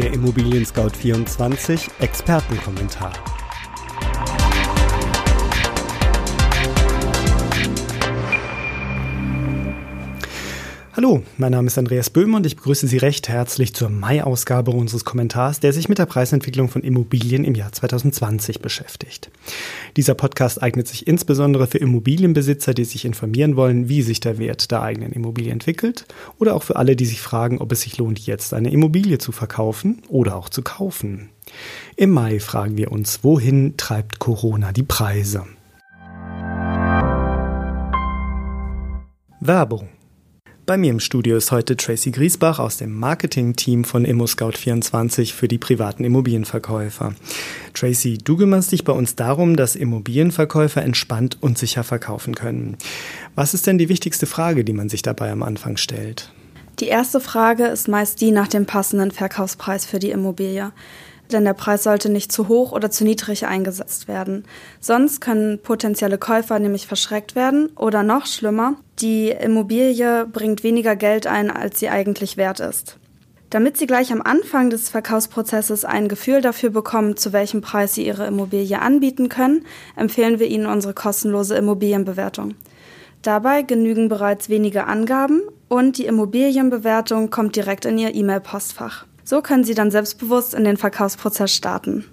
Der Immobilien Scout 24 Expertenkommentar. Hallo, mein Name ist Andreas Böhm und ich begrüße Sie recht herzlich zur Mai-Ausgabe unseres Kommentars, der sich mit der Preisentwicklung von Immobilien im Jahr 2020 beschäftigt. Dieser Podcast eignet sich insbesondere für Immobilienbesitzer, die sich informieren wollen, wie sich der Wert der eigenen Immobilie entwickelt, oder auch für alle, die sich fragen, ob es sich lohnt, jetzt eine Immobilie zu verkaufen oder auch zu kaufen. Im Mai fragen wir uns, wohin treibt Corona die Preise? Werbung bei mir im Studio ist heute Tracy Griesbach aus dem Marketing-Team von ImmoScout24 für die privaten Immobilienverkäufer. Tracy, du kümmerst dich bei uns darum, dass Immobilienverkäufer entspannt und sicher verkaufen können. Was ist denn die wichtigste Frage, die man sich dabei am Anfang stellt? Die erste Frage ist meist die nach dem passenden Verkaufspreis für die Immobilie denn der Preis sollte nicht zu hoch oder zu niedrig eingesetzt werden. Sonst können potenzielle Käufer nämlich verschreckt werden oder noch schlimmer, die Immobilie bringt weniger Geld ein, als sie eigentlich wert ist. Damit Sie gleich am Anfang des Verkaufsprozesses ein Gefühl dafür bekommen, zu welchem Preis Sie Ihre Immobilie anbieten können, empfehlen wir Ihnen unsere kostenlose Immobilienbewertung. Dabei genügen bereits wenige Angaben und die Immobilienbewertung kommt direkt in Ihr E-Mail-Postfach. So können Sie dann selbstbewusst in den Verkaufsprozess starten.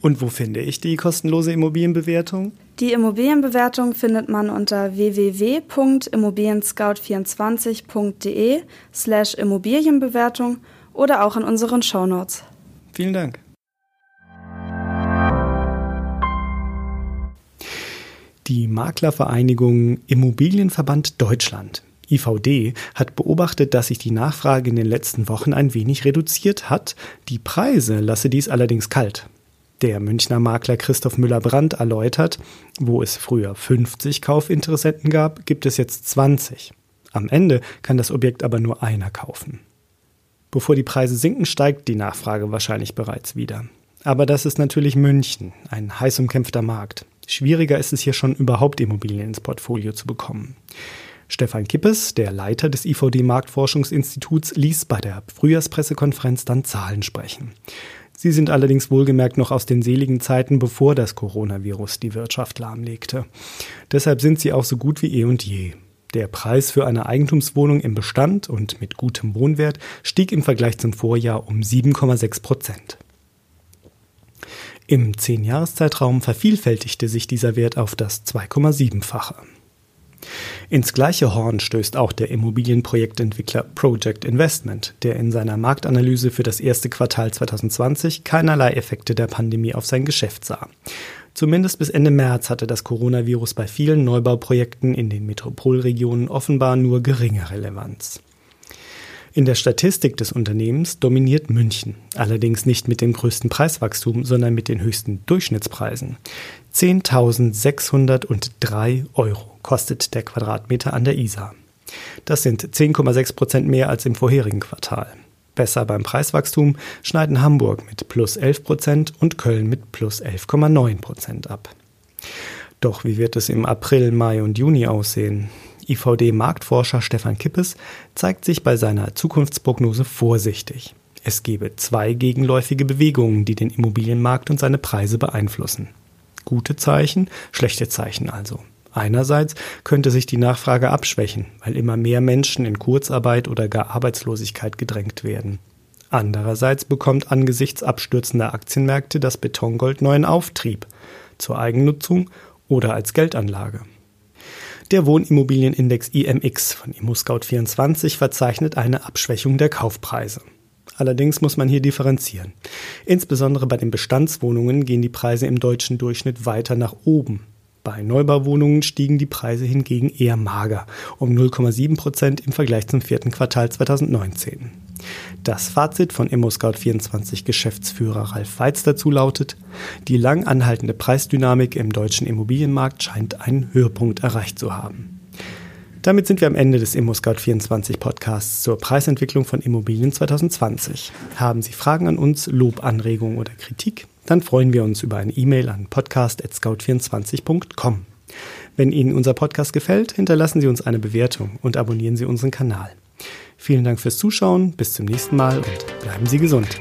Und wo finde ich die kostenlose Immobilienbewertung? Die Immobilienbewertung findet man unter www.immobilienscout24.de slash Immobilienbewertung oder auch in unseren Shownotes. Vielen Dank. Die Maklervereinigung Immobilienverband Deutschland IVD hat beobachtet, dass sich die Nachfrage in den letzten Wochen ein wenig reduziert hat. Die Preise lasse dies allerdings kalt. Der Münchner Makler Christoph Müller-Brandt erläutert, wo es früher 50 Kaufinteressenten gab, gibt es jetzt 20. Am Ende kann das Objekt aber nur einer kaufen. Bevor die Preise sinken, steigt die Nachfrage wahrscheinlich bereits wieder. Aber das ist natürlich München, ein heiß umkämpfter Markt. Schwieriger ist es hier schon überhaupt Immobilien ins Portfolio zu bekommen. Stefan Kippes, der Leiter des IVD Marktforschungsinstituts, ließ bei der Frühjahrspressekonferenz dann Zahlen sprechen. Sie sind allerdings wohlgemerkt noch aus den seligen Zeiten, bevor das Coronavirus die Wirtschaft lahmlegte. Deshalb sind sie auch so gut wie eh und je. Der Preis für eine Eigentumswohnung im Bestand und mit gutem Wohnwert stieg im Vergleich zum Vorjahr um 7,6 Prozent. Im Zehn-Jahres-Zeitraum vervielfältigte sich dieser Wert auf das 2,7-fache. Ins gleiche Horn stößt auch der Immobilienprojektentwickler Project Investment, der in seiner Marktanalyse für das erste Quartal 2020 keinerlei Effekte der Pandemie auf sein Geschäft sah. Zumindest bis Ende März hatte das Coronavirus bei vielen Neubauprojekten in den Metropolregionen offenbar nur geringe Relevanz. In der Statistik des Unternehmens dominiert München, allerdings nicht mit dem größten Preiswachstum, sondern mit den höchsten Durchschnittspreisen. 10.603 Euro kostet der Quadratmeter an der Isar. Das sind 10,6 Prozent mehr als im vorherigen Quartal. Besser beim Preiswachstum schneiden Hamburg mit plus 11 Prozent und Köln mit plus 11,9 Prozent ab. Doch wie wird es im April, Mai und Juni aussehen? IVD-Marktforscher Stefan Kippes zeigt sich bei seiner Zukunftsprognose vorsichtig. Es gebe zwei gegenläufige Bewegungen, die den Immobilienmarkt und seine Preise beeinflussen. Gute Zeichen, schlechte Zeichen also. Einerseits könnte sich die Nachfrage abschwächen, weil immer mehr Menschen in Kurzarbeit oder gar Arbeitslosigkeit gedrängt werden. Andererseits bekommt angesichts abstürzender Aktienmärkte das Betongold neuen Auftrieb zur Eigennutzung oder als Geldanlage. Der Wohnimmobilienindex IMX von ImmoScout24 verzeichnet eine Abschwächung der Kaufpreise. Allerdings muss man hier differenzieren. Insbesondere bei den Bestandswohnungen gehen die Preise im deutschen Durchschnitt weiter nach oben. Bei Neubauwohnungen stiegen die Preise hingegen eher mager, um 0,7 Prozent im Vergleich zum vierten Quartal 2019. Das Fazit von ImmoScout24 Geschäftsführer Ralf Weitz dazu lautet, die lang anhaltende Preisdynamik im deutschen Immobilienmarkt scheint einen Höhepunkt erreicht zu haben. Damit sind wir am Ende des ImmoScout24 Podcasts zur Preisentwicklung von Immobilien 2020. Haben Sie Fragen an uns, Lob, Anregungen oder Kritik? Dann freuen wir uns über eine E-Mail an podcast.scout24.com. Wenn Ihnen unser Podcast gefällt, hinterlassen Sie uns eine Bewertung und abonnieren Sie unseren Kanal. Vielen Dank fürs Zuschauen, bis zum nächsten Mal und bleiben Sie gesund.